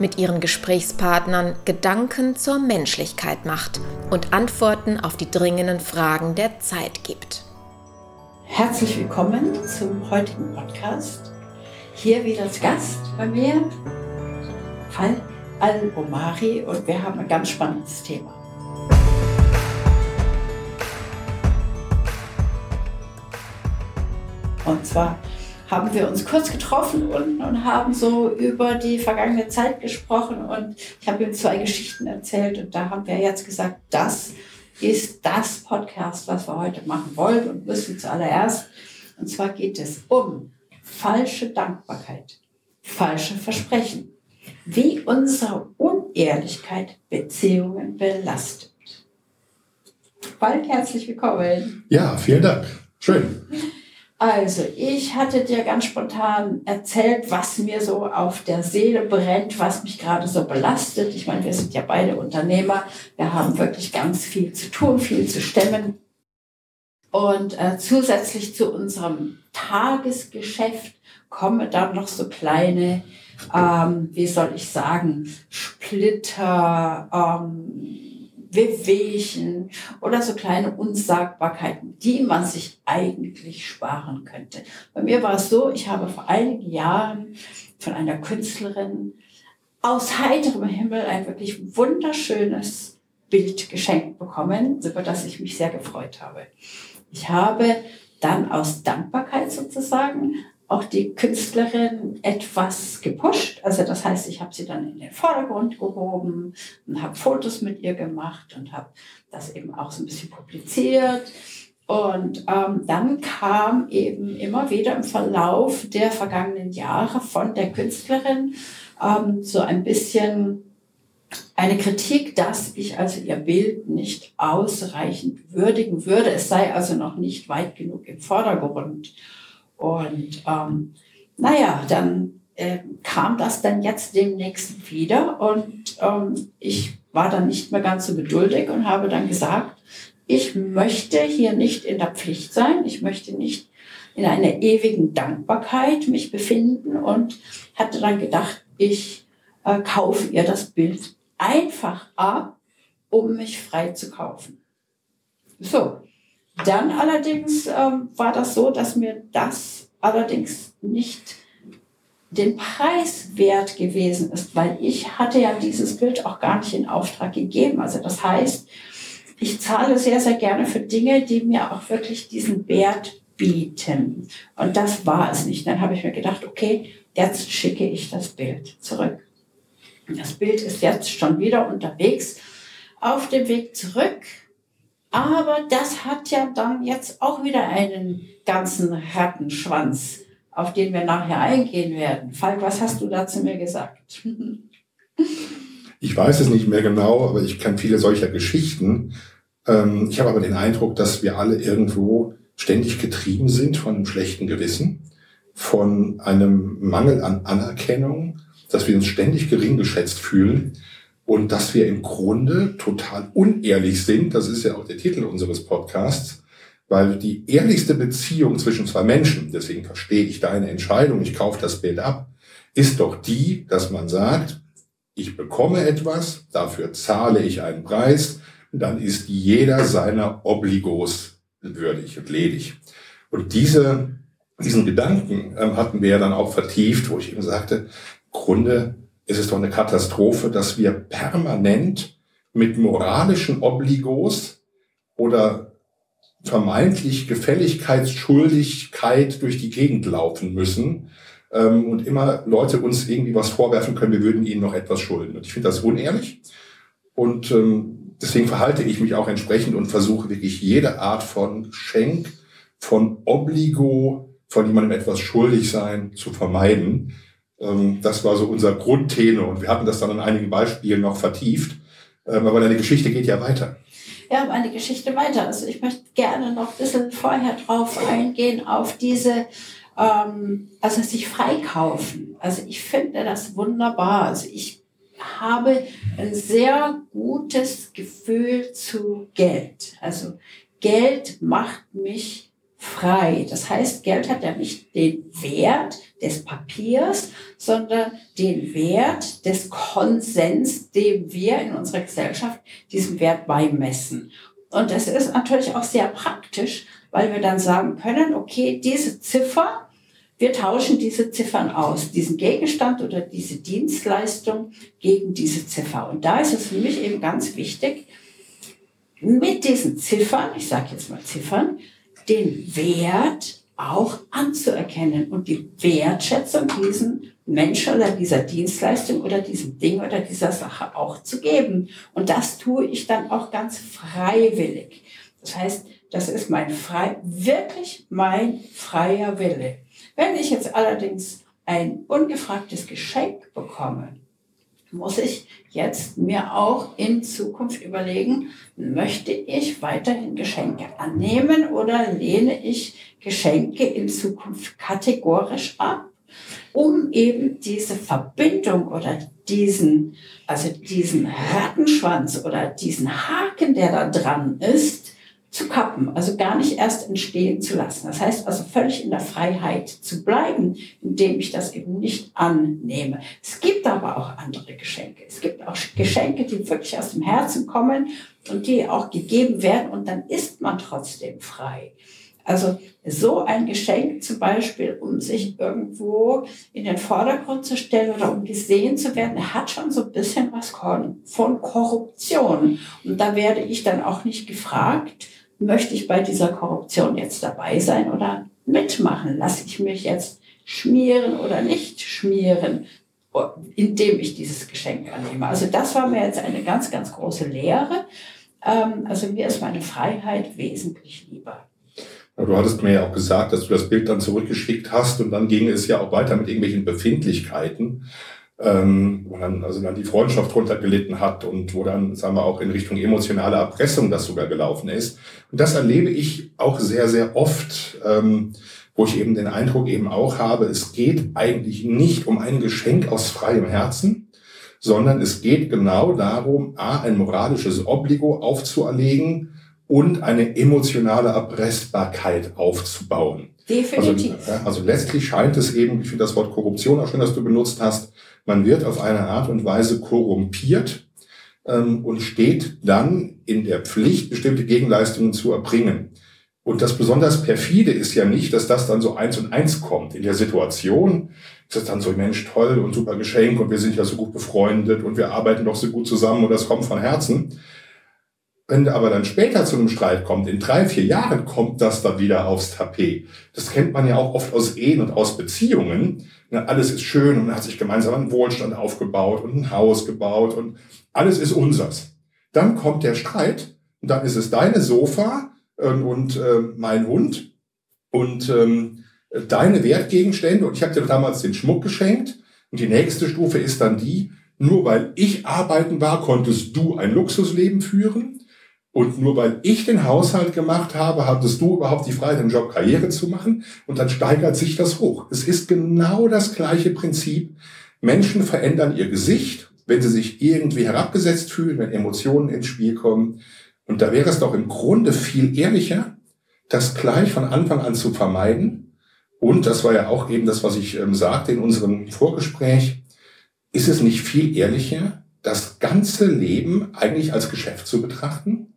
mit ihren Gesprächspartnern Gedanken zur Menschlichkeit macht und Antworten auf die dringenden Fragen der Zeit gibt. Herzlich willkommen zum heutigen Podcast. Hier wieder als Gast bei mir, Falk Al-Omari, und wir haben ein ganz spannendes Thema. Und zwar haben wir uns kurz getroffen und, und haben so über die vergangene Zeit gesprochen und ich habe ihm zwei Geschichten erzählt und da haben wir jetzt gesagt, das ist das Podcast, was wir heute machen wollen und müssen zuallererst. Und zwar geht es um falsche Dankbarkeit, falsche Versprechen, wie unsere Unehrlichkeit Beziehungen belastet. Bald herzlich willkommen. Ja, vielen Dank. Schön. Also, ich hatte dir ganz spontan erzählt, was mir so auf der Seele brennt, was mich gerade so belastet. Ich meine, wir sind ja beide Unternehmer. Wir haben wirklich ganz viel zu tun, viel zu stemmen. Und äh, zusätzlich zu unserem Tagesgeschäft kommen dann noch so kleine, ähm, wie soll ich sagen, Splitter, ähm, Wehwehchen oder so kleine Unsagbarkeiten, die man sich eigentlich sparen könnte. Bei mir war es so, ich habe vor einigen Jahren von einer Künstlerin aus heiterem Himmel ein wirklich wunderschönes Bild geschenkt bekommen, über das ich mich sehr gefreut habe. Ich habe dann aus Dankbarkeit sozusagen auch die Künstlerin etwas gepusht. Also das heißt, ich habe sie dann in den Vordergrund gehoben und habe Fotos mit ihr gemacht und habe das eben auch so ein bisschen publiziert. Und ähm, dann kam eben immer wieder im Verlauf der vergangenen Jahre von der Künstlerin ähm, so ein bisschen eine Kritik, dass ich also ihr Bild nicht ausreichend würdigen würde. Es sei also noch nicht weit genug im Vordergrund. Und ähm, naja, dann äh, kam das dann jetzt demnächst wieder und ähm, ich war dann nicht mehr ganz so geduldig und habe dann gesagt, ich möchte hier nicht in der Pflicht sein, ich möchte nicht in einer ewigen Dankbarkeit mich befinden und hatte dann gedacht, ich äh, kaufe ihr das Bild einfach ab, um mich frei zu kaufen. So, dann allerdings ähm, war das so, dass mir das allerdings nicht den Preis wert gewesen ist, weil ich hatte ja dieses Bild auch gar nicht in Auftrag gegeben. Also das heißt, ich zahle sehr, sehr gerne für Dinge, die mir auch wirklich diesen Wert bieten. Und das war es nicht. Dann habe ich mir gedacht, okay, jetzt schicke ich das Bild zurück. Das Bild ist jetzt schon wieder unterwegs auf dem Weg zurück aber das hat ja dann jetzt auch wieder einen ganzen harten Schwanz, auf den wir nachher eingehen werden. Falk, was hast du dazu mir gesagt? Ich weiß es nicht mehr genau, aber ich kenne viele solcher Geschichten. Ähm, ich habe aber den Eindruck, dass wir alle irgendwo ständig getrieben sind von einem schlechten Gewissen, von einem Mangel an Anerkennung, dass wir uns ständig gering geschätzt fühlen und dass wir im Grunde total unehrlich sind. Das ist ja auch der Titel unseres Podcasts, weil die ehrlichste Beziehung zwischen zwei Menschen, deswegen verstehe ich deine Entscheidung, ich kaufe das Bild ab, ist doch die, dass man sagt, ich bekomme etwas, dafür zahle ich einen Preis, dann ist jeder seiner Obligos würdig und ledig. Und diese, diesen Gedanken äh, hatten wir ja dann auch vertieft, wo ich eben sagte, im Grunde ist es doch eine Katastrophe, dass wir permanent mit moralischen Obligos oder vermeintlich Gefälligkeitsschuldigkeit durch die Gegend laufen müssen ähm, und immer Leute uns irgendwie was vorwerfen können, wir würden ihnen noch etwas schulden. Und ich finde das unehrlich und ähm, deswegen verhalte ich mich auch entsprechend und versuche wirklich jede Art von Schenk, von Obligo, von jemandem etwas schuldig sein zu vermeiden. Ähm, das war so unser Grundtenor und wir hatten das dann an einigen Beispielen noch vertieft. Ähm, aber deine Geschichte geht ja weiter. ja, meine Geschichte weiter. Also ich möchte gerne noch ein bisschen vorher drauf eingehen, auf diese, ähm, also sich freikaufen. Also ich finde das wunderbar. Also ich habe ein sehr gutes Gefühl zu Geld. Also Geld macht mich frei. Das heißt, Geld hat ja nicht den Wert des Papiers, sondern den Wert des Konsens, dem wir in unserer Gesellschaft diesen Wert beimessen. Und das ist natürlich auch sehr praktisch, weil wir dann sagen können, okay, diese Ziffer, wir tauschen diese Ziffern aus, diesen Gegenstand oder diese Dienstleistung gegen diese Ziffer. Und da ist es für mich eben ganz wichtig, mit diesen Ziffern, ich sage jetzt mal Ziffern, den Wert auch anzuerkennen und die Wertschätzung diesen Menschen oder dieser Dienstleistung oder diesem Ding oder dieser Sache auch zu geben. Und das tue ich dann auch ganz freiwillig. Das heißt, das ist mein frei, wirklich mein freier Wille. Wenn ich jetzt allerdings ein ungefragtes Geschenk bekomme, muss ich jetzt mir auch in Zukunft überlegen, möchte ich weiterhin Geschenke annehmen oder lehne ich Geschenke in Zukunft kategorisch ab, um eben diese Verbindung oder diesen, also diesen Rattenschwanz oder diesen Haken, der da dran ist, zu kappen, also gar nicht erst entstehen zu lassen. Das heißt also völlig in der Freiheit zu bleiben, indem ich das eben nicht annehme. Es gibt aber auch andere Geschenke. Es gibt auch Geschenke, die wirklich aus dem Herzen kommen und die auch gegeben werden und dann ist man trotzdem frei. Also so ein Geschenk zum Beispiel, um sich irgendwo in den Vordergrund zu stellen oder um gesehen zu werden, hat schon so ein bisschen was von Korruption. Und da werde ich dann auch nicht gefragt, möchte ich bei dieser Korruption jetzt dabei sein oder mitmachen? Lasse ich mich jetzt schmieren oder nicht schmieren, indem ich dieses Geschenk annehme? Also das war mir jetzt eine ganz, ganz große Lehre. Ähm, also mir ist meine Freiheit wesentlich lieber. Du hattest mir ja auch gesagt, dass du das Bild dann zurückgeschickt hast und dann ging es ja auch weiter mit irgendwelchen Befindlichkeiten ähm, wo dann also dann die Freundschaft runtergelitten hat und wo dann, sagen wir, auch in Richtung emotionale Erpressung das sogar gelaufen ist. Und das erlebe ich auch sehr, sehr oft, ähm, wo ich eben den Eindruck eben auch habe, es geht eigentlich nicht um ein Geschenk aus freiem Herzen, sondern es geht genau darum, A, ein moralisches Obligo aufzuerlegen und eine emotionale Erpressbarkeit aufzubauen. Definitiv. Also, also letztlich scheint es eben, ich finde das Wort Korruption auch schön, dass du benutzt hast, man wird auf eine Art und Weise korrumpiert ähm, und steht dann in der Pflicht, bestimmte Gegenleistungen zu erbringen. Und das besonders perfide ist ja nicht, dass das dann so eins und eins kommt. In der Situation ist das dann so, Mensch, toll und super Geschenk und wir sind ja so gut befreundet und wir arbeiten doch so gut zusammen und das kommt von Herzen. Wenn aber dann später zu einem Streit kommt, in drei, vier Jahren kommt das dann wieder aufs Tapet. Das kennt man ja auch oft aus Ehen und aus Beziehungen. Alles ist schön und man hat sich gemeinsam einen Wohlstand aufgebaut und ein Haus gebaut und alles ist unsers. Dann kommt der Streit und dann ist es deine Sofa ähm, und äh, mein Hund und ähm, deine Wertgegenstände und ich habe dir damals den Schmuck geschenkt und die nächste Stufe ist dann die, nur weil ich arbeiten war, konntest du ein Luxusleben führen und nur weil ich den Haushalt gemacht habe, hattest du überhaupt die Freiheit, im Job Karriere zu machen. Und dann steigert sich das hoch. Es ist genau das gleiche Prinzip. Menschen verändern ihr Gesicht, wenn sie sich irgendwie herabgesetzt fühlen, wenn Emotionen ins Spiel kommen. Und da wäre es doch im Grunde viel ehrlicher, das gleich von Anfang an zu vermeiden. Und das war ja auch eben das, was ich ähm, sagte in unserem Vorgespräch. Ist es nicht viel ehrlicher, das ganze Leben eigentlich als Geschäft zu betrachten?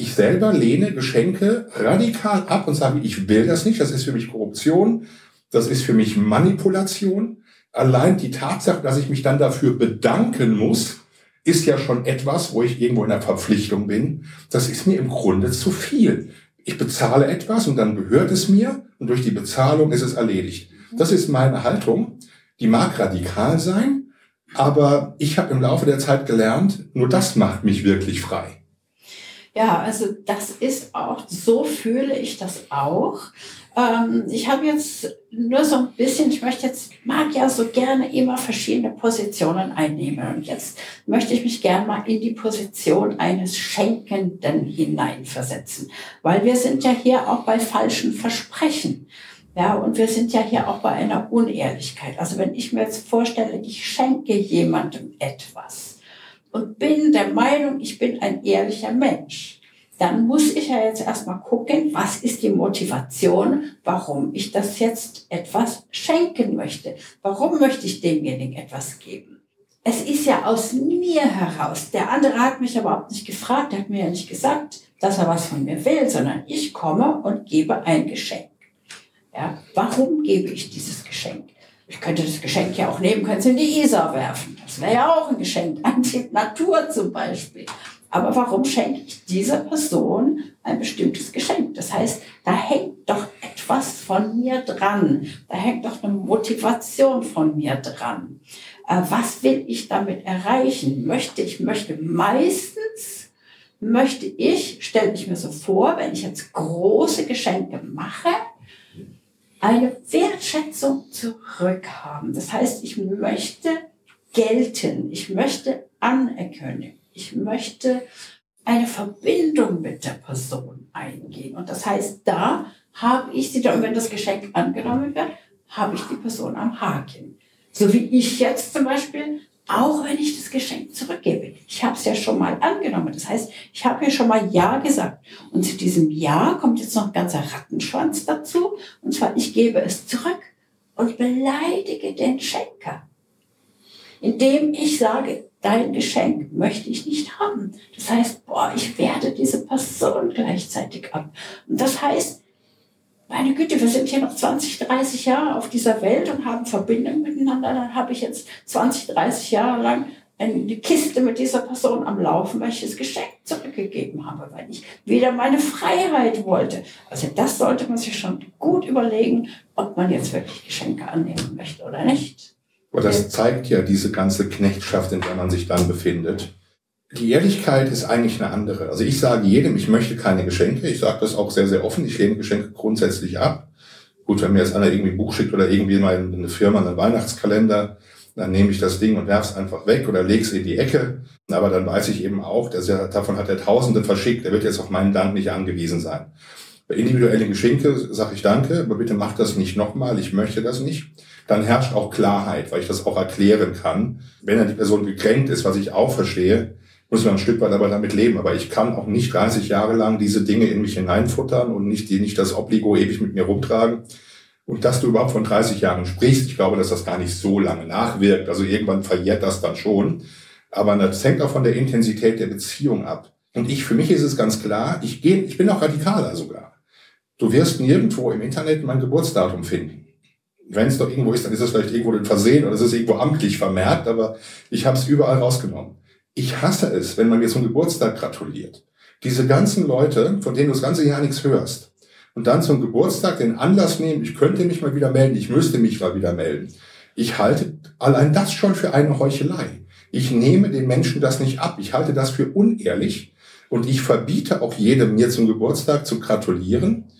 Ich selber lehne Geschenke radikal ab und sage, ich will das nicht, das ist für mich Korruption, das ist für mich Manipulation. Allein die Tatsache, dass ich mich dann dafür bedanken muss, ist ja schon etwas, wo ich irgendwo in der Verpflichtung bin. Das ist mir im Grunde zu viel. Ich bezahle etwas und dann gehört es mir und durch die Bezahlung ist es erledigt. Das ist meine Haltung. Die mag radikal sein, aber ich habe im Laufe der Zeit gelernt, nur das macht mich wirklich frei. Ja, also das ist auch, so fühle ich das auch. Ähm, ich habe jetzt nur so ein bisschen, ich möchte jetzt, mag ja so gerne immer verschiedene Positionen einnehmen. Und jetzt möchte ich mich gerne mal in die Position eines Schenkenden hineinversetzen. Weil wir sind ja hier auch bei falschen Versprechen. Ja, und wir sind ja hier auch bei einer Unehrlichkeit. Also wenn ich mir jetzt vorstelle, ich schenke jemandem etwas und bin der Meinung, ich bin ein ehrlicher Mensch, dann muss ich ja jetzt erstmal gucken, was ist die Motivation, warum ich das jetzt etwas schenken möchte. Warum möchte ich demjenigen etwas geben? Es ist ja aus mir heraus. Der andere hat mich überhaupt nicht gefragt, hat mir ja nicht gesagt, dass er was von mir will, sondern ich komme und gebe ein Geschenk. Ja, warum gebe ich dieses Geschenk? Ich könnte das Geschenk ja auch nehmen, könnte es in die Isar werfen. Das wäre ja auch ein Geschenk an die Natur zum Beispiel. Aber warum schenke ich dieser Person ein bestimmtes Geschenk? Das heißt, da hängt doch etwas von mir dran. Da hängt doch eine Motivation von mir dran. Äh, was will ich damit erreichen? Möchte ich, möchte meistens, möchte ich, stelle ich mir so vor, wenn ich jetzt große Geschenke mache, eine Wertschätzung zurückhaben. Das heißt, ich möchte gelten, ich möchte anerkennen, ich möchte eine Verbindung mit der Person eingehen. Und das heißt, da habe ich sie, und wenn das Geschenk angenommen wird, habe ich die Person am Haken. So wie ich jetzt zum Beispiel auch wenn ich das Geschenk zurückgebe. Ich habe es ja schon mal angenommen. Das heißt, ich habe ja schon mal Ja gesagt. Und zu diesem Ja kommt jetzt noch ein ganzer Rattenschwanz dazu. Und zwar, ich gebe es zurück und beleidige den Schenker. Indem ich sage, dein Geschenk möchte ich nicht haben. Das heißt, boah, ich werde diese Person gleichzeitig ab. Und das heißt, meine Güte, wir sind hier noch 20, 30 Jahre auf dieser Welt und haben Verbindung miteinander. Dann habe ich jetzt 20, 30 Jahre lang eine Kiste mit dieser Person am Laufen, weil ich das Geschenk zurückgegeben habe, weil ich wieder meine Freiheit wollte. Also das sollte man sich schon gut überlegen, ob man jetzt wirklich Geschenke annehmen möchte oder nicht. Aber das zeigt ja diese ganze Knechtschaft, in der man sich dann befindet. Die Ehrlichkeit ist eigentlich eine andere. Also ich sage jedem, ich möchte keine Geschenke. Ich sage das auch sehr, sehr offen. Ich lehne Geschenke grundsätzlich ab. Gut, wenn mir jetzt einer irgendwie ein Buch schickt oder irgendwie mal eine Firma einen Weihnachtskalender, dann nehme ich das Ding und werfe es einfach weg oder lege es in die Ecke. Aber dann weiß ich eben auch, dass er, davon hat er Tausende verschickt. Er wird jetzt auf meinen Dank nicht angewiesen sein. Bei individuellen Geschenke sage ich Danke, aber bitte mach das nicht nochmal. Ich möchte das nicht. Dann herrscht auch Klarheit, weil ich das auch erklären kann. Wenn dann die Person gekränkt ist, was ich auch verstehe, muss man ein Stück weit aber damit leben. Aber ich kann auch nicht 30 Jahre lang diese Dinge in mich hineinfuttern und nicht, die, nicht das Obligo ewig mit mir rumtragen. Und dass du überhaupt von 30 Jahren sprichst, ich glaube, dass das gar nicht so lange nachwirkt. Also irgendwann verjährt das dann schon. Aber das hängt auch von der Intensität der Beziehung ab. Und ich, für mich ist es ganz klar, ich gehe, ich bin auch radikaler sogar. Du wirst nirgendwo im Internet mein Geburtsdatum finden. Wenn es doch irgendwo ist, dann ist es vielleicht irgendwo ein Versehen oder es ist irgendwo amtlich vermerkt, aber ich habe es überall rausgenommen. Ich hasse es, wenn man mir zum Geburtstag gratuliert. Diese ganzen Leute, von denen du das ganze Jahr nichts hörst, und dann zum Geburtstag den Anlass nehmen, ich könnte mich mal wieder melden, ich müsste mich mal wieder melden. Ich halte allein das schon für eine Heuchelei. Ich nehme den Menschen das nicht ab. Ich halte das für unehrlich und ich verbiete auch jedem, mir zum Geburtstag zu gratulieren,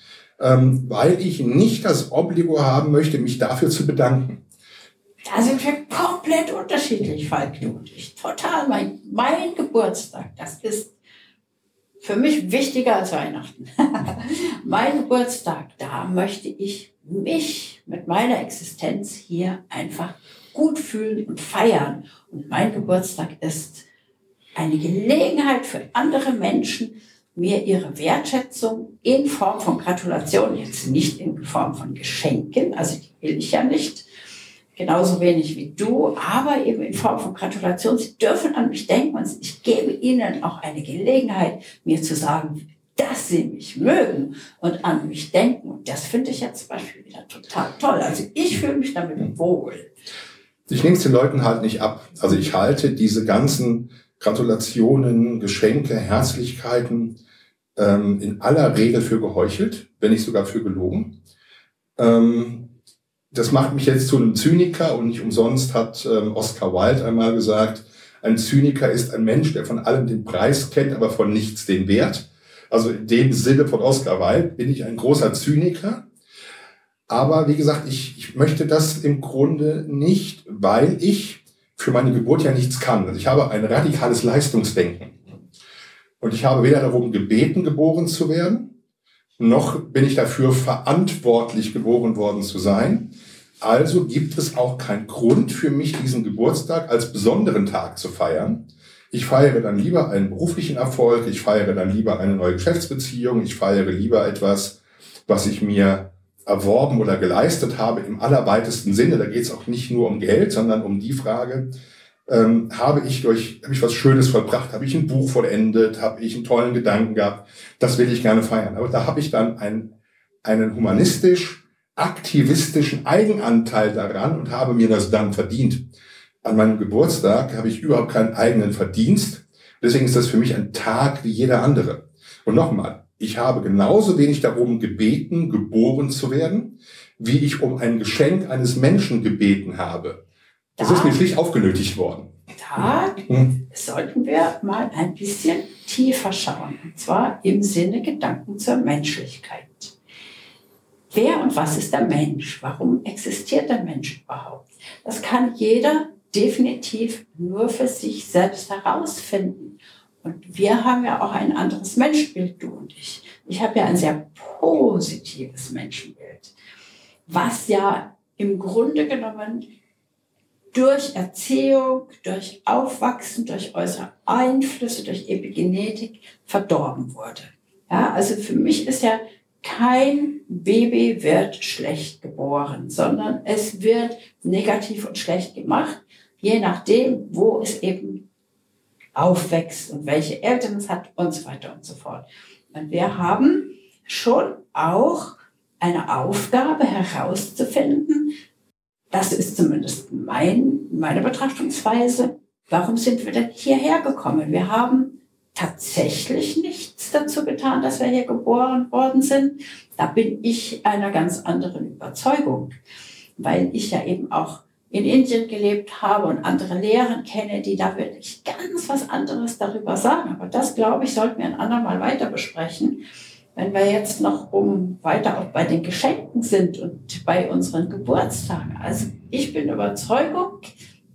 ähm, weil ich nicht das Obligo haben möchte, mich dafür zu bedanken. Da sind wir komplett unterschiedlich, Falk und ich. Total. Mein, mein Geburtstag, das ist für mich wichtiger als Weihnachten. mein Geburtstag, da möchte ich mich mit meiner Existenz hier einfach gut fühlen und feiern. Und mein Geburtstag ist eine Gelegenheit für andere Menschen, mir ihre Wertschätzung in Form von Gratulation, jetzt nicht in Form von Geschenken, also die will ich ja nicht, genauso wenig wie du, aber eben in Form von Gratulation. Sie dürfen an mich denken und ich gebe ihnen auch eine Gelegenheit, mir zu sagen, dass sie mich mögen und an mich denken. Und das finde ich jetzt zum Beispiel wieder total toll. Also ich fühle mich damit wohl. Ich nehme es den Leuten halt nicht ab. Also ich halte diese ganzen Gratulationen, Geschenke, Herzlichkeiten ähm, in aller Regel für geheuchelt, wenn nicht sogar für gelogen. Ähm, das macht mich jetzt zu einem Zyniker und nicht umsonst hat ähm, Oscar Wilde einmal gesagt, Ein Zyniker ist ein Mensch, der von allem den Preis kennt, aber von nichts den Wert. Also in dem Sinne von Oscar Wilde bin ich ein großer Zyniker. Aber wie gesagt, ich, ich möchte das im Grunde nicht, weil ich für meine Geburt ja nichts kann. Also ich habe ein radikales Leistungsdenken. Und ich habe weder darum gebeten, geboren zu werden, noch bin ich dafür verantwortlich, geboren worden zu sein. Also gibt es auch keinen Grund für mich, diesen Geburtstag als besonderen Tag zu feiern. Ich feiere dann lieber einen beruflichen Erfolg, ich feiere dann lieber eine neue Geschäftsbeziehung, ich feiere lieber etwas, was ich mir erworben oder geleistet habe im allerweitesten Sinne. Da geht es auch nicht nur um Geld, sondern um die Frage, ähm, habe ich durch, habe ich was Schönes vollbracht, habe ich ein Buch vollendet, habe ich einen tollen Gedanken gehabt, das will ich gerne feiern. Aber da habe ich dann ein, einen humanistisch, aktivistischen Eigenanteil daran und habe mir das dann verdient. An meinem Geburtstag habe ich überhaupt keinen eigenen Verdienst. Deswegen ist das für mich ein Tag wie jeder andere. Und nochmal, ich habe genauso wenig darum gebeten, geboren zu werden, wie ich um ein Geschenk eines Menschen gebeten habe. Das da, ist mir schlicht aufgenötigt worden. Da hm. sollten wir mal ein bisschen tiefer schauen. Und zwar im Sinne Gedanken zur Menschlichkeit. Wer und was ist der Mensch? Warum existiert der Mensch überhaupt? Das kann jeder definitiv nur für sich selbst herausfinden. Und wir haben ja auch ein anderes Menschenbild, du und ich. Ich habe ja ein sehr positives Menschenbild, was ja im Grunde genommen durch Erziehung, durch Aufwachsen, durch äußere Einflüsse, durch Epigenetik verdorben wurde. Ja, also für mich ist ja kein Baby wird schlecht geboren, sondern es wird negativ und schlecht gemacht, je nachdem, wo es eben aufwächst und welche Eltern es hat und so weiter und so fort. Und wir haben schon auch eine Aufgabe herauszufinden, das ist zumindest mein, meine Betrachtungsweise. Warum sind wir denn hierher gekommen? Wir haben tatsächlich nichts dazu getan, dass wir hier geboren worden sind. Da bin ich einer ganz anderen Überzeugung, weil ich ja eben auch in Indien gelebt habe und andere Lehrer kenne, die da wirklich ganz was anderes darüber sagen. Aber das, glaube ich, sollten wir ein andermal weiter besprechen. Wenn wir jetzt noch um weiter auch bei den Geschenken sind und bei unseren Geburtstagen. Also ich bin Überzeugung,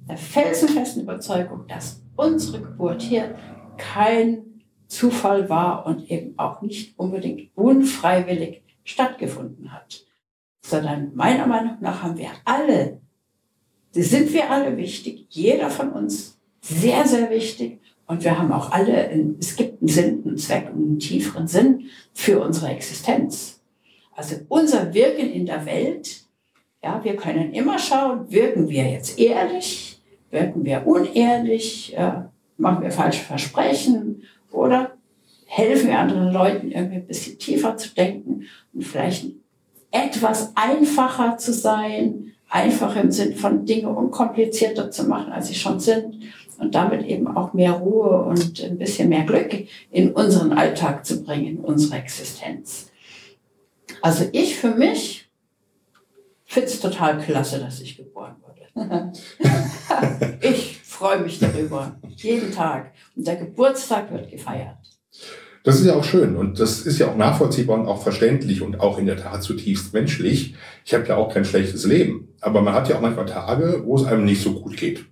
der felsenfesten Überzeugung, dass unsere Geburt hier kein Zufall war und eben auch nicht unbedingt unfreiwillig stattgefunden hat. Sondern meiner Meinung nach haben wir alle, sind wir alle wichtig, jeder von uns sehr, sehr wichtig. Und wir haben auch alle, es gibt einen Sinn, einen Zweck, einen tieferen Sinn für unsere Existenz. Also unser Wirken in der Welt, ja, wir können immer schauen, wirken wir jetzt ehrlich, wirken wir unehrlich, äh, machen wir falsche Versprechen oder helfen wir anderen Leuten irgendwie ein bisschen tiefer zu denken und vielleicht etwas einfacher zu sein, einfacher im Sinn von Dinge unkomplizierter zu machen, als sie schon sind und damit eben auch mehr Ruhe und ein bisschen mehr Glück in unseren Alltag zu bringen, in unsere Existenz. Also ich für mich finde es total klasse, dass ich geboren wurde. ich freue mich darüber, jeden Tag. Und der Geburtstag wird gefeiert. Das ist ja auch schön und das ist ja auch nachvollziehbar und auch verständlich und auch in der Tat zutiefst menschlich. Ich habe ja auch kein schlechtes Leben, aber man hat ja auch manchmal Tage, wo es einem nicht so gut geht.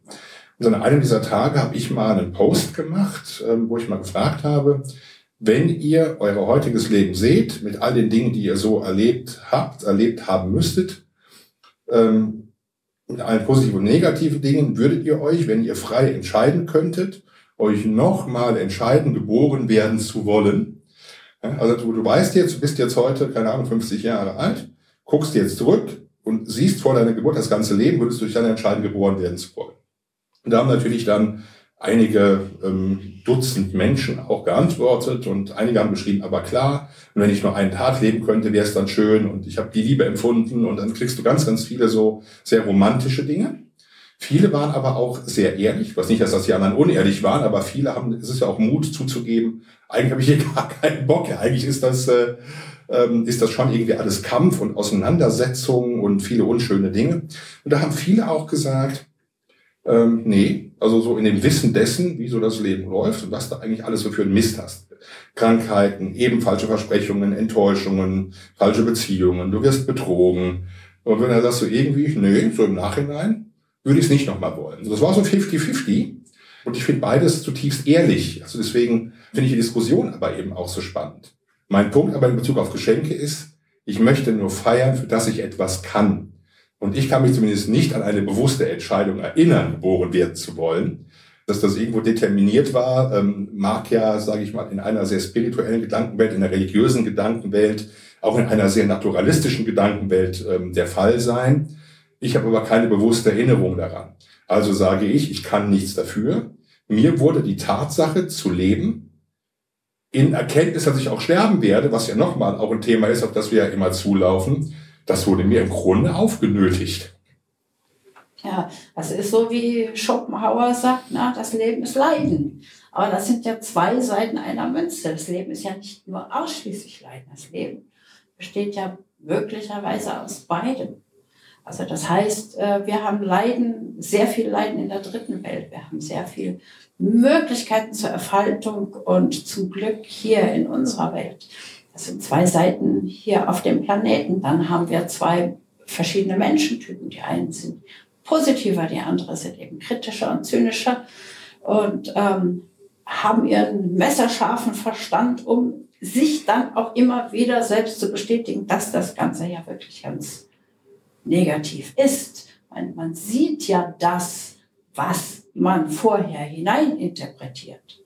Und an einem dieser Tage habe ich mal einen Post gemacht, ähm, wo ich mal gefragt habe, wenn ihr euer heutiges Leben seht, mit all den Dingen, die ihr so erlebt habt, erlebt haben müsstet, ähm, mit allen positiven und negativen Dingen, würdet ihr euch, wenn ihr frei entscheiden könntet, euch nochmal entscheiden, geboren werden zu wollen? Also du, du weißt jetzt, du bist jetzt heute, keine Ahnung, 50 Jahre alt, guckst jetzt zurück und siehst vor deiner Geburt das ganze Leben, würdest du dich dann entscheiden, geboren werden zu wollen. Und da haben natürlich dann einige ähm, Dutzend Menschen auch geantwortet und einige haben geschrieben, aber klar, wenn ich nur einen Tag leben könnte, wäre es dann schön und ich habe die Liebe empfunden und dann kriegst du ganz, ganz viele so sehr romantische Dinge. Viele waren aber auch sehr ehrlich, was nicht, dass das die anderen unehrlich waren, aber viele haben, es ist ja auch Mut zuzugeben, eigentlich habe ich hier gar keinen Bock, eigentlich ist das, äh, ähm, ist das schon irgendwie alles Kampf und Auseinandersetzung und viele unschöne Dinge. Und da haben viele auch gesagt, Ähm, nee, also so in dem Wissen dessen, wie so das Leben läuft und was da eigentlich alles so für einen Mist hast. Krankheiten, eben falsche Versprechungen, Enttäuschungen, falsche Beziehungen, du wirst betrogen. Und wenn er sagt so irgendwie, nee, so im Nachhinein, würde ich es nicht nochmal wollen. Das war so 50-50. Und ich finde beides zutiefst ehrlich. Also deswegen finde ich die Diskussion aber eben auch so spannend. Mein Punkt aber in Bezug auf Geschenke ist, ich möchte nur feiern, für das ich etwas kann. Und ich kann mich zumindest nicht an eine bewusste Entscheidung erinnern, geboren werden zu wollen. Dass das irgendwo determiniert war, ähm, mag ja, sage ich mal, in einer sehr spirituellen Gedankenwelt, in einer religiösen Gedankenwelt, auch in einer sehr naturalistischen Gedankenwelt ähm, der Fall sein. Ich habe aber keine bewusste Erinnerung daran. Also sage ich, ich kann nichts dafür. Mir wurde die Tatsache zu leben, in Erkenntnis, dass ich auch sterben werde, was ja nochmal auch ein Thema ist, auf das wir ja immer zulaufen, das wurde mir im Grunde aufgenötigt. Ja, das ist so wie Schopenhauer sagt, na, das Leben ist Leiden. Aber das sind ja zwei Seiten einer Münze. Das Leben ist ja nicht nur ausschließlich Leiden. Das Leben besteht ja möglicherweise aus beidem. Also das heißt, äh, wir haben Leiden, sehr viel Leiden in der dritten Welt. Wir haben sehr viel Möglichkeiten zur Erfaltung und zum Glück hier in unserer Welt. Sind zwei Seiten hier auf dem Planeten. Dann haben wir zwei verschiedene Menschentypen. Die einen sind positiver, die anderen sind eben kritischer und zynischer und ähm, haben ihren messerscharfen Verstand, um sich dann auch immer wieder selbst zu bestätigen, dass das Ganze ja wirklich ganz negativ ist. Man, man sieht ja das, was man vorher hineininterpretiert.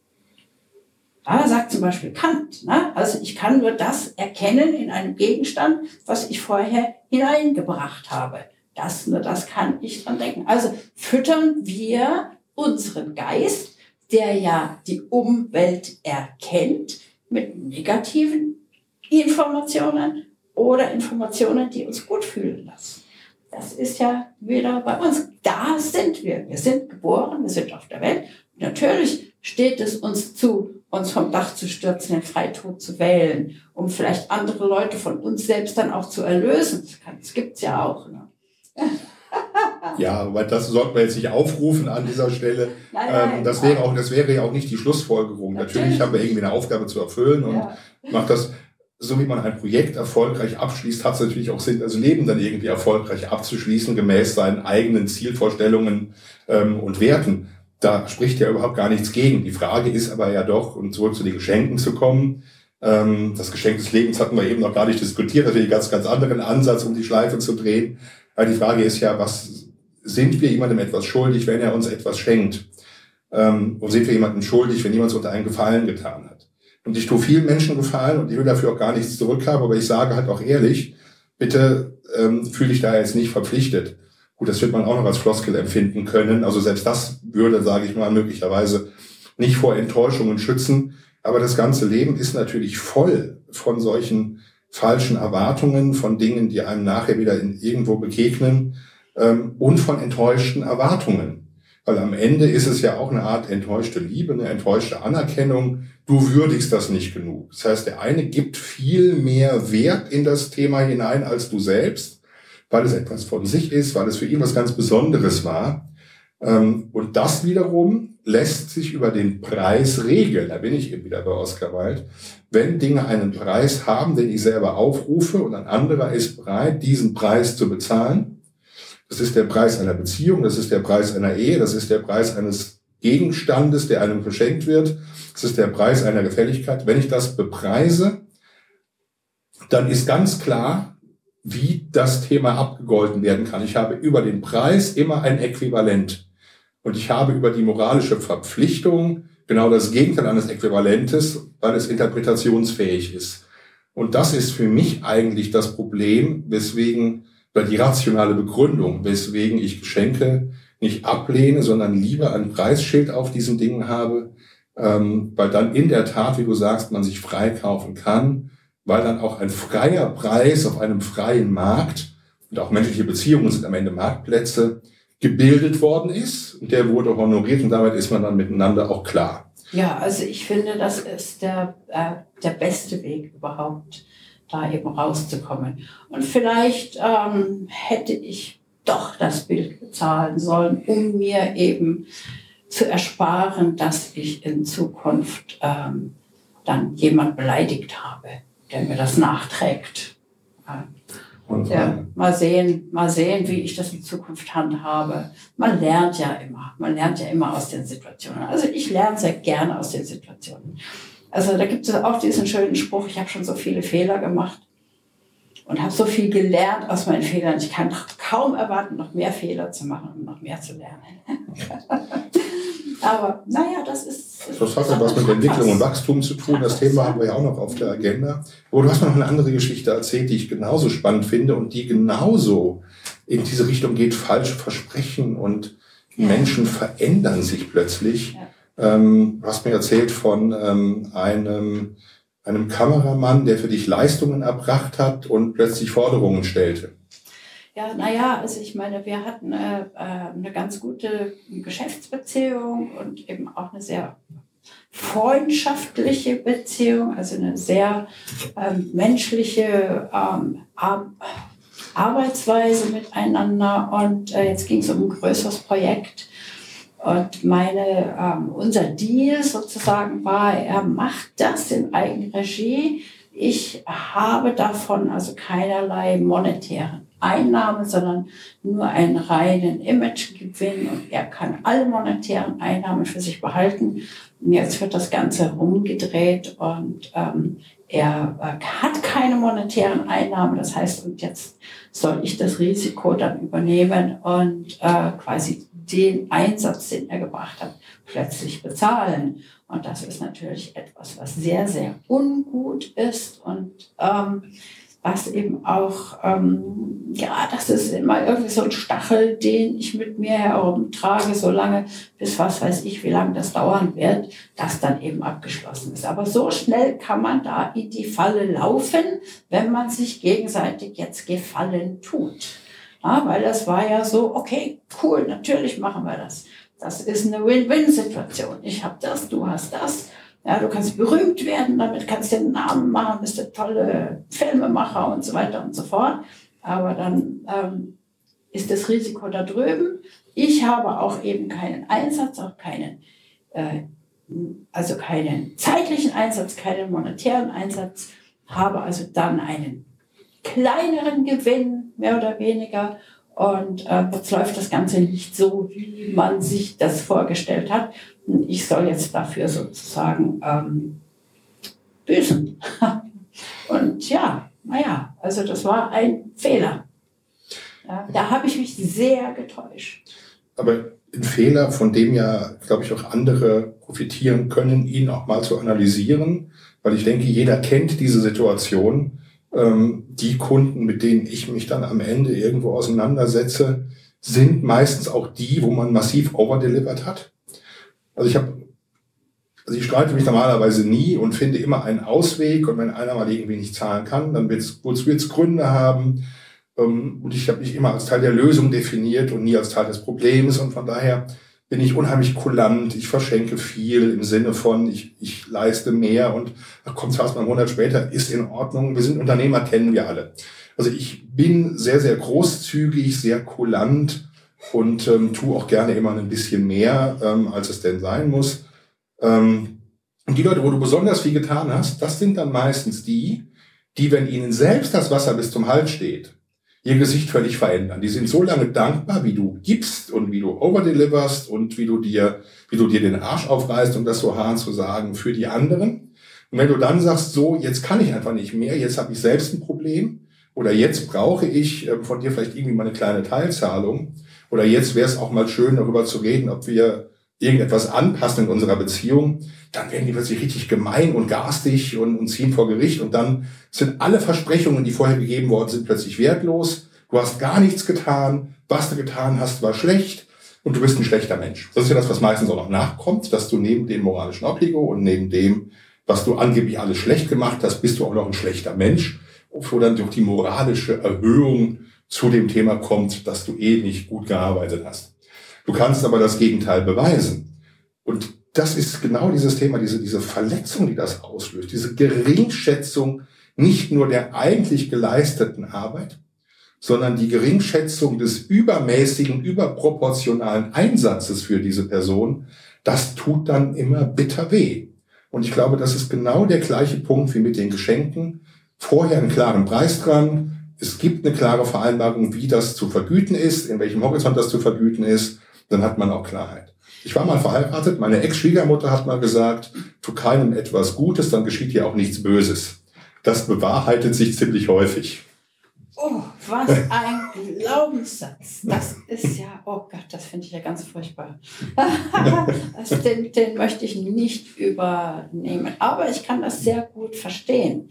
Da sagt zum Beispiel Kant, ne? also ich kann nur das erkennen in einem Gegenstand, was ich vorher hineingebracht habe. Das, nur das kann ich dran denken. Also füttern wir unseren Geist, der ja die Umwelt erkennt, mit negativen Informationen oder Informationen, die uns gut fühlen lassen. Das ist ja wieder bei uns. Da sind wir. Wir sind geboren, wir sind auf der Welt. natürlich steht es uns zu, uns vom Dach zu stürzen, den Freitod zu wählen, um vielleicht andere Leute von uns selbst dann auch zu erlösen. Das, gibt's ja auch. Ne? Ja, aber das sollten wir jetzt nicht aufrufen an dieser Stelle. Nein, nein, ähm, das wäre auch, das wäre ja auch nicht die Schlussfolgerung. Natürlich, Natürlich haben wir irgendwie eine Aufgabe zu erfüllen und ja. macht das, so wie man ein Projekt erfolgreich abschließt, hat es natürlich auch Sinn, das Leben dann irgendwie erfolgreich abzuschließen, gemäß seinen eigenen Zielvorstellungen ähm, und Werten. Da spricht ja überhaupt gar nichts gegen. Die Frage ist aber ja doch, um zurück zu den Geschenken zu kommen, ähm, das Geschenk des Lebens hatten wir eben noch gar nicht diskutiert, natürlich einen ganz, ganz anderen Ansatz, um die Schleife zu drehen. Aber die Frage ist ja, was sind wir jemandem etwas schuldig, wenn er uns etwas schenkt? Ähm, und sind wir jemandem schuldig, wenn jemand uns unter einen Gefallen getan hat? Und ich tue vielen Menschen Gefallen und ich will dafür auch gar nichts zurückhaben, aber ich sage halt auch ehrlich, bitte ähm, fühle dich da jetzt nicht verpflichtet. Gut, das wird man auch noch als Floskel empfinden können. Also selbst das würde, sage ich mal, möglicherweise nicht vor Enttäuschungen schützen. Aber das ganze Leben ist natürlich voll von solchen falschen Erwartungen, von Dingen, die einem nachher wieder in irgendwo begegnen ähm, und von enttäuschten Erwartungen. Weil am Ende ist es ja auch eine Art enttäuschte Liebe, eine enttäuschte Anerkennung. Du würdigst das nicht genug. Das heißt, der eine gibt viel mehr Wert in das Thema hinein als du selbst weil es etwas von sich ist, weil es für ihn was ganz Besonderes war. Ähm, und das wiederum lässt sich über den Preis regeln. Da bin ich eben wieder bei Oscar Wilde. Wenn Dinge einen Preis haben, den ich selber aufrufe und ein anderer ist bereit, diesen Preis zu bezahlen, das ist der Preis einer Beziehung, das ist der Preis einer Ehe, das ist der Preis eines Gegenstandes, der einem verschenkt wird, das ist der Preis einer Gefälligkeit. Wenn ich das bepreise, dann ist ganz klar, wie das Thema abgegolten werden kann. Ich habe über den Preis immer ein Äquivalent. Und ich habe über die moralische Verpflichtung genau das Gegenteil eines Äquivalentes, weil es interpretationsfähig ist. Und das ist für mich eigentlich das Problem, weswegen, oder die rationale Begründung, weswegen ich Geschenke nicht ablehne, sondern lieber ein Preisschild auf diesen Dingen habe, ähm, weil dann in der Tat, wie du sagst, man sich freikaufen kann weil dann auch ein freier Preis auf einem freien Markt und auch menschliche Beziehungen sind am Ende Marktplätze gebildet worden ist und der wurde honoriert und damit ist man dann miteinander auch klar. Ja, also ich finde, das ist der, äh, der beste Weg überhaupt, da eben rauszukommen. Und vielleicht ähm, hätte ich doch das Bild bezahlen sollen, um mir eben zu ersparen, dass ich in Zukunft ähm, dann jemand beleidigt habe, der mir das nachträgt. Und ja, mal sehen, mal sehen, wie ich das in Zukunft handhabe. Man lernt ja immer, man lernt ja immer aus den Situationen. Also ich lerne sehr gerne aus den Situationen. Also da gibt es auch diesen schönen Spruch, ich habe schon so viele Fehler gemacht und habe so viel gelernt aus meinen Fehlern. Ich kann kaum erwarten, noch mehr Fehler zu machen und noch mehr zu lernen. Aber naja, das ist. Das hat ja was mit Entwicklung und Wachstum zu tun. Das Thema haben wir ja auch noch auf der Agenda. Aber du hast mir noch eine andere Geschichte erzählt, die ich genauso spannend finde und die genauso in diese Richtung geht, falsche Versprechen und ja. Menschen verändern sich plötzlich. Ja. Ähm, du hast mir erzählt von ähm, einem, einem Kameramann, der für dich Leistungen erbracht hat und plötzlich Forderungen stellte. Ja, naja, also ich meine, wir hatten äh, äh, eine ganz gute Geschäftsbeziehung und eben auch eine sehr freundschaftliche Beziehung, also eine sehr ähm, menschliche ähm, Ar Arbeitsweise miteinander. Und äh, jetzt ging es um ein größeres Projekt. Und meine, ähm, unser Deal sozusagen war, er macht das in Eigenregie. Ich habe davon also keinerlei monetären Einnahme, sondern nur einen reinen Imagegewinn und er kann alle monetären Einnahmen für sich behalten. Und jetzt wird das Ganze umgedreht und ähm, er äh, hat keine monetären Einnahmen. Das heißt, und jetzt soll ich das Risiko dann übernehmen und äh, quasi den Einsatz, den er gebracht hat, plötzlich bezahlen. Und das ist natürlich etwas, was sehr, sehr ungut ist und ähm, was eben auch, ähm, ja, das ist immer irgendwie so ein Stachel, den ich mit mir herumtrage, so lange, bis was weiß ich, wie lange das dauern wird, das dann eben abgeschlossen ist. Aber so schnell kann man da in die Falle laufen, wenn man sich gegenseitig jetzt Gefallen tut. Ja, weil das war ja so, okay, cool, natürlich machen wir das. Das ist eine Win-Win-Situation. Ich habe das, du hast das. Ja, du kannst berühmt werden, damit kannst du den Namen machen, bist du tolle Filmemacher und so weiter und so fort. Aber dann ähm, ist das Risiko da drüben. Ich habe auch eben keinen Einsatz, auch keinen, äh, also keinen zeitlichen Einsatz, keinen monetären Einsatz, habe also dann einen kleineren Gewinn, mehr oder weniger. Und äh, jetzt läuft das Ganze nicht so, wie man sich das vorgestellt hat ich soll jetzt dafür sozusagen ähm, büßen. Und ja, naja, also das war ein Fehler. Ja, da habe ich mich sehr getäuscht. Aber ein Fehler, von dem ja, glaube ich, auch andere profitieren können, ihn auch mal zu analysieren, weil ich denke, jeder kennt diese Situation. Ähm, die Kunden, mit denen ich mich dann am Ende irgendwo auseinandersetze, sind meistens auch die, wo man massiv overdelivered hat. Also ich habe, also ich streite mich normalerweise nie und finde immer einen Ausweg. Und wenn einer mal irgendwie nicht zahlen kann, dann wird es Gründe haben. Ähm, und ich habe mich immer als Teil der Lösung definiert und nie als Teil des Problems. Und von daher bin ich unheimlich kulant. Ich verschenke viel im Sinne von, ich, ich leiste mehr und kommt zwar mal einen Monat später, ist in Ordnung. Wir sind Unternehmer, kennen wir alle. Also ich bin sehr, sehr großzügig, sehr kulant und ähm, tue auch gerne immer ein bisschen mehr, ähm, als es denn sein muss. Ähm, und die Leute, wo du besonders viel getan hast, das sind dann meistens die, die, wenn ihnen selbst das Wasser bis zum Hals steht, ihr Gesicht völlig verändern. Die sind so lange dankbar, wie du gibst und wie du overdeliverst und wie du dir, wie du dir den Arsch aufreißt, um das so hart zu sagen, für die anderen. Und wenn du dann sagst, so, jetzt kann ich einfach nicht mehr, jetzt habe ich selbst ein Problem oder jetzt brauche ich äh, von dir vielleicht irgendwie mal eine kleine Teilzahlung, oder jetzt wäre es auch mal schön, darüber zu reden, ob wir irgendetwas anpassen in unserer Beziehung, dann werden die plötzlich richtig gemein und garstig und, und ziehen vor Gericht. Und dann sind alle Versprechungen, die vorher gegeben worden sind, plötzlich wertlos. Du hast gar nichts getan, was du getan hast, war schlecht. Und du bist ein schlechter Mensch. Das ist ja das, was meistens auch noch nachkommt, dass du neben dem moralischen Obligo und neben dem, was du angeblich alles schlecht gemacht hast, bist du auch noch ein schlechter Mensch, wo dann durch die moralische Erhöhung zu dem Thema kommt, dass du eh nicht gut gearbeitet hast. Du kannst aber das Gegenteil beweisen. Und das ist genau dieses Thema, diese, diese Verletzung, die das auslöst, diese Geringschätzung nicht nur der eigentlich geleisteten Arbeit, sondern die Geringschätzung des übermäßigen, überproportionalen Einsatzes für diese Person, das tut dann immer bitter weh. Und ich glaube, das ist genau der gleiche Punkt wie mit den Geschenken. Vorher einen klaren Preis dran. Es gibt eine klare Vereinbarung, wie das zu vergüten ist, in welchem Horizont das zu vergüten ist. Dann hat man auch Klarheit. Ich war mal verheiratet. Meine Ex-Schwiegermutter hat mal gesagt, tu keinem etwas Gutes, dann geschieht dir auch nichts Böses. Das bewahrheitet sich ziemlich häufig. Oh, was ein Glaubenssatz. Das ist ja, oh Gott, das finde ich ja ganz furchtbar. den, den möchte ich nicht übernehmen. Aber ich kann das sehr gut verstehen.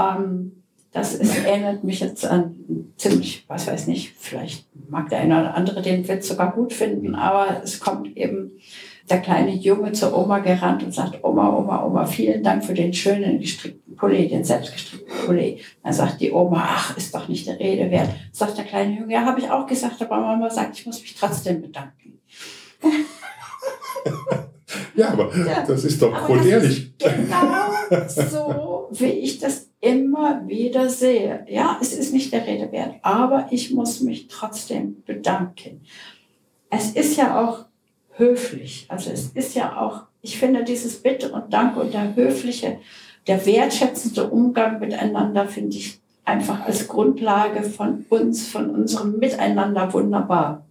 Ähm, das ist, erinnert mich jetzt an ziemlich, was weiß nicht, vielleicht mag der eine oder andere den Witz sogar gut finden, aber es kommt eben der kleine Junge zur Oma gerannt und sagt, Oma, Oma, Oma, vielen Dank für den schönen gestrickten Pulli, den selbstgestrickten Pulli. Dann sagt die Oma, ach, ist doch nicht der Rede wert. Sagt der kleine Junge, ja, habe ich auch gesagt, aber Mama sagt, ich muss mich trotzdem bedanken. ja, aber ja, das ist doch grundehrlich. Genau so, wie ich das immer wieder sehe. Ja, es ist nicht der Rede wert, aber ich muss mich trotzdem bedanken. Es ist ja auch höflich. Also es ist ja auch, ich finde dieses Bitte und Danke und der höfliche, der wertschätzende Umgang miteinander finde ich einfach als Grundlage von uns, von unserem Miteinander wunderbar.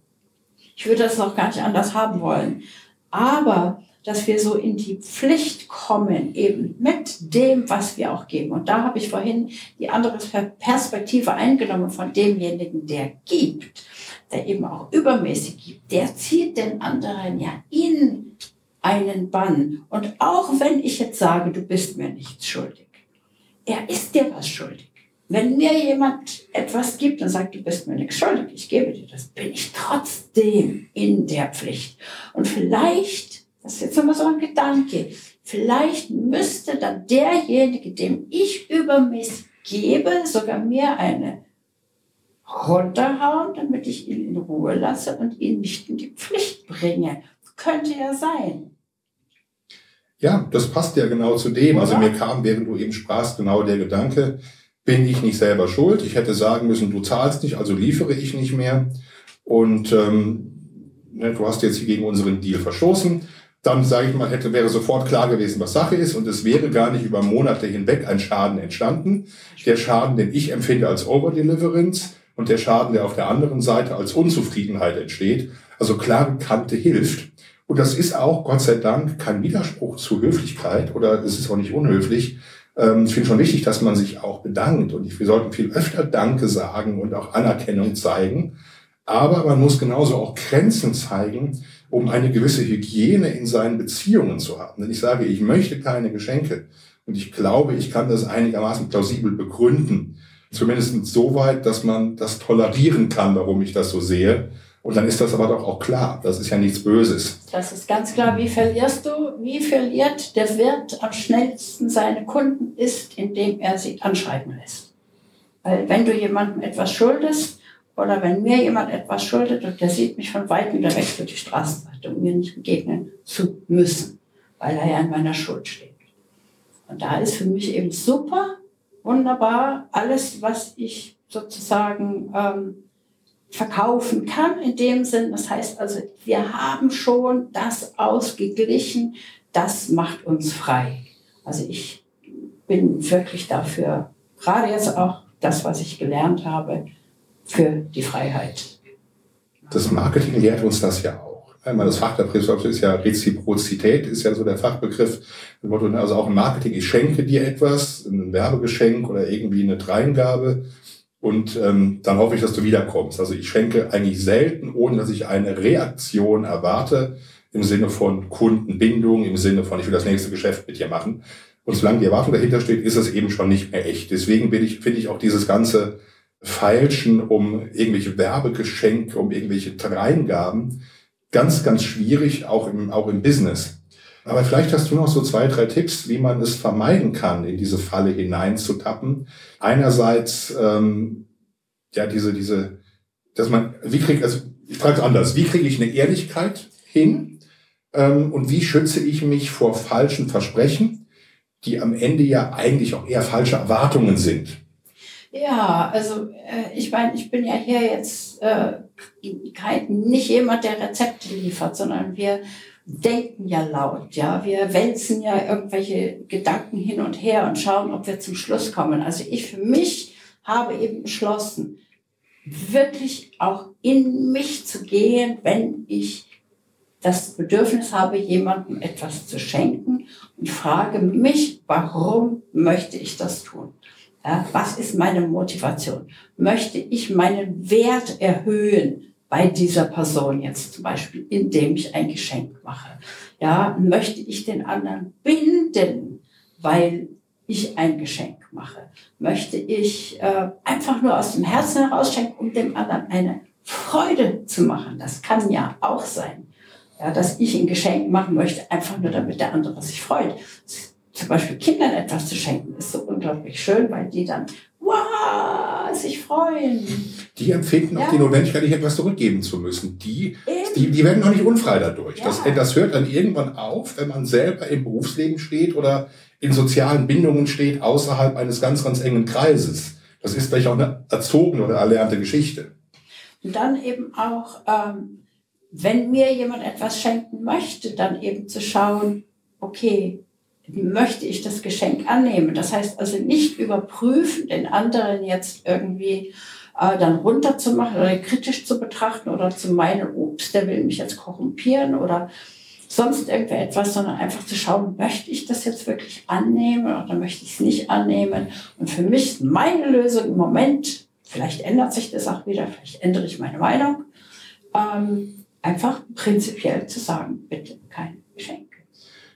Ich würde das auch gar nicht anders haben wollen. Aber dass wir so in die Pflicht kommen, eben mit dem, was wir auch geben. Und da habe ich vorhin die andere Perspektive eingenommen von demjenigen, der gibt der eben auch übermäßig gibt, der zieht den anderen ja in einen Bann. Und auch wenn ich jetzt sage, du bist mir nichts schuldig, er ist dir was schuldig. Wenn mir jemand etwas gibt und sagt, du bist mir nichts schuldig, ich gebe dir das, bin ich trotzdem in der Pflicht. Und vielleicht, das ist jetzt nochmal so ein Gedanke, vielleicht müsste dann derjenige, dem ich übermäßig gebe, sogar mir eine runterhauen, damit ich ihn in Ruhe lasse und ihn nicht in die Pflicht bringe. Könnte ja sein. Ja, das passt ja genau zu dem. Also mir kam, während du eben sprachst, genau der Gedanke, bin ich nicht selber schuld? Ich hätte sagen müssen, du zahlst nicht, also liefere ich nicht mehr. Und ähm, ne, du hast jetzt hier gegen unseren Deal verstoßen. Dann sage ich mal, hätte wäre sofort klar gewesen, was Sache ist, und es wäre gar nicht über Monate hinweg ein Schaden entstanden. Der Schaden, den ich empfinde als Overdeliverance, und der Schaden, der auf der anderen Seite als Unzufriedenheit entsteht. Also klare Kante hilft. Und das ist auch, Gott sei Dank, kein Widerspruch zu Höflichkeit oder es ist auch nicht unhöflich. Ähm, ich finde schon wichtig, dass man sich auch bedankt und wir sollten viel öfter Danke sagen und auch Anerkennung zeigen. Aber man muss genauso auch Grenzen zeigen, um eine gewisse Hygiene in seinen Beziehungen zu haben. Denn ich sage, ich möchte keine Geschenke und ich glaube, ich kann das einigermaßen plausibel begründen. Zumindest so weit, dass man das tolerieren kann, warum ich das so sehe. Und dann ist das aber doch auch klar. Das ist ja nichts Böses. Das ist ganz klar. Wie verlierst du? Wie verliert der Wirt am schnellsten seine Kunden ist, indem er sie anschreiben lässt. Weil wenn du jemandem etwas schuldest oder wenn mir jemand etwas schuldet und der sieht mich von weitem weg für die Straßenseite, um mir nicht begegnen zu müssen, weil er ja in meiner Schuld steht. Und da ist für mich eben super, wunderbar alles, was ich sozusagen ähm, verkaufen kann in dem Sinn. Das heißt also, wir haben schon das ausgeglichen, das macht uns frei. Also ich bin wirklich dafür, gerade jetzt auch das, was ich gelernt habe, für die Freiheit. Das Marketing lehrt uns das ja auch. Einmal das Fachbegriff ist ja Reziprozität, ist ja so der Fachbegriff. Also auch im Marketing, ich schenke dir etwas, ein Werbegeschenk oder irgendwie eine Dreingabe und ähm, dann hoffe ich, dass du wiederkommst. Also ich schenke eigentlich selten, ohne dass ich eine Reaktion erwarte, im Sinne von Kundenbindung, im Sinne von, ich will das nächste Geschäft mit dir machen. Und solange die Erwartung dahinter steht, ist es eben schon nicht mehr echt. Deswegen bin ich, finde ich auch dieses ganze Feilschen um irgendwelche Werbegeschenke, um irgendwelche Dreingaben, ganz, ganz schwierig, auch im, auch im Business. Aber vielleicht hast du noch so zwei, drei Tipps, wie man es vermeiden kann, in diese Falle hineinzutappen. Einerseits, ähm, ja, diese, diese, dass man, wie kriegt, also ich frage es anders, wie kriege ich eine Ehrlichkeit hin ähm, und wie schütze ich mich vor falschen Versprechen, die am Ende ja eigentlich auch eher falsche Erwartungen sind? Ja, also äh, ich meine, ich bin ja hier jetzt äh, kein, nicht jemand, der Rezepte liefert, sondern wir denken ja laut, ja. Wir wälzen ja irgendwelche Gedanken hin und her und schauen, ob wir zum Schluss kommen. Also ich für mich habe eben beschlossen, wirklich auch in mich zu gehen, wenn ich das Bedürfnis habe, jemandem etwas zu schenken und frage mich, warum möchte ich das tun? Ja, was ist meine Motivation? Möchte ich meinen Wert erhöhen bei dieser Person jetzt zum Beispiel, indem ich ein Geschenk mache? Ja, möchte ich den anderen binden, weil ich ein Geschenk mache? Möchte ich äh, einfach nur aus dem Herzen heraus schenken, um dem anderen eine Freude zu machen? Das kann ja auch sein. Ja, dass ich ein Geschenk machen möchte, einfach nur damit der andere sich freut. Zum Beispiel Kindern etwas zu schenken, ist so unglaublich schön, weil die dann, wow, sich freuen. Die empfinden ja. auch die Notwendigkeit, nicht etwas zurückgeben zu müssen. Die, die, die werden noch nicht unfrei dadurch. Ja. Das, das hört dann irgendwann auf, wenn man selber im Berufsleben steht oder in sozialen Bindungen steht, außerhalb eines ganz, ganz engen Kreises. Das ist vielleicht auch eine erzogene oder erlernte Geschichte. Und dann eben auch, ähm, wenn mir jemand etwas schenken möchte, dann eben zu schauen, okay, möchte ich das Geschenk annehmen? Das heißt also nicht überprüfen, den anderen jetzt irgendwie äh, dann runterzumachen oder kritisch zu betrachten oder zu meinen, ups, der will mich jetzt korrumpieren oder sonst irgendetwas, sondern einfach zu schauen, möchte ich das jetzt wirklich annehmen oder möchte ich es nicht annehmen? Und für mich ist meine Lösung im Moment, vielleicht ändert sich das auch wieder, vielleicht ändere ich meine Meinung, ähm, einfach prinzipiell zu sagen, bitte kein Geschenk.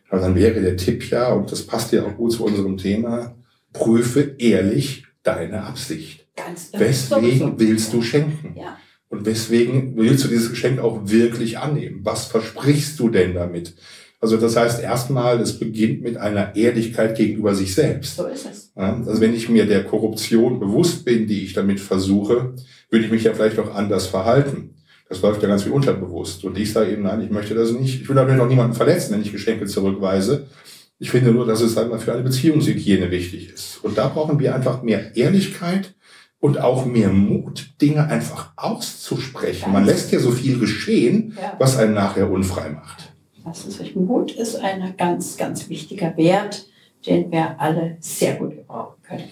Aber dann wäre der Tipp ja, und das passt ja auch gut zu unserem Thema, prüfe ehrlich deine Absicht. Ganz Weswegen sowieso. willst du schenken? Ja. Und weswegen willst du dieses Geschenk auch wirklich annehmen? Was versprichst du denn damit? Also das heißt erstmal, es beginnt mit einer Ehrlichkeit gegenüber sich selbst. So ist es. Also wenn ich mir der Korruption bewusst bin, die ich damit versuche, würde ich mich ja vielleicht auch anders verhalten. Das läuft ja ganz viel unterbewusst. Und ich sage eben, nein, ich möchte das nicht. Ich will damit auch niemanden verletzen, wenn ich Geschenke zurückweise. Ich finde nur, dass es halt mal für eine Beziehungshygiene wichtig ist. Und da brauchen wir einfach mehr Ehrlichkeit und auch mehr Mut, Dinge einfach auszusprechen. Man lässt ja so viel geschehen, was einen nachher unfrei macht. Das ist Mut ist ein ganz, ganz wichtiger Wert, den wir alle sehr gut gebrauchen können.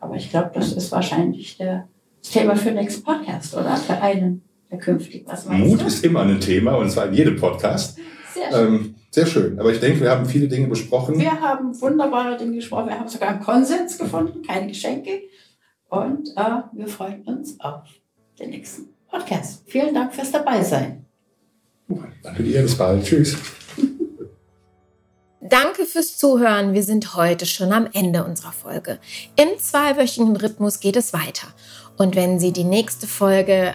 Aber ich glaube, das ist wahrscheinlich der, das Thema für den nächsten Podcast, oder? Für einen künftig. Was Mut du? ist immer ein Thema und zwar in jedem Podcast. Sehr schön. Ähm, sehr schön. Aber ich denke, wir haben viele Dinge besprochen. Wir haben wunderbare Dinge gesprochen. Wir haben sogar einen Konsens gefunden, keine Geschenke. Und äh, wir freuen uns auf den nächsten Podcast. Vielen Dank fürs Dabeisein. Danke dir, bis bald. Tschüss. Danke fürs Zuhören. Wir sind heute schon am Ende unserer Folge. Im zweiwöchigen Rhythmus geht es weiter. Und wenn Sie die nächste Folge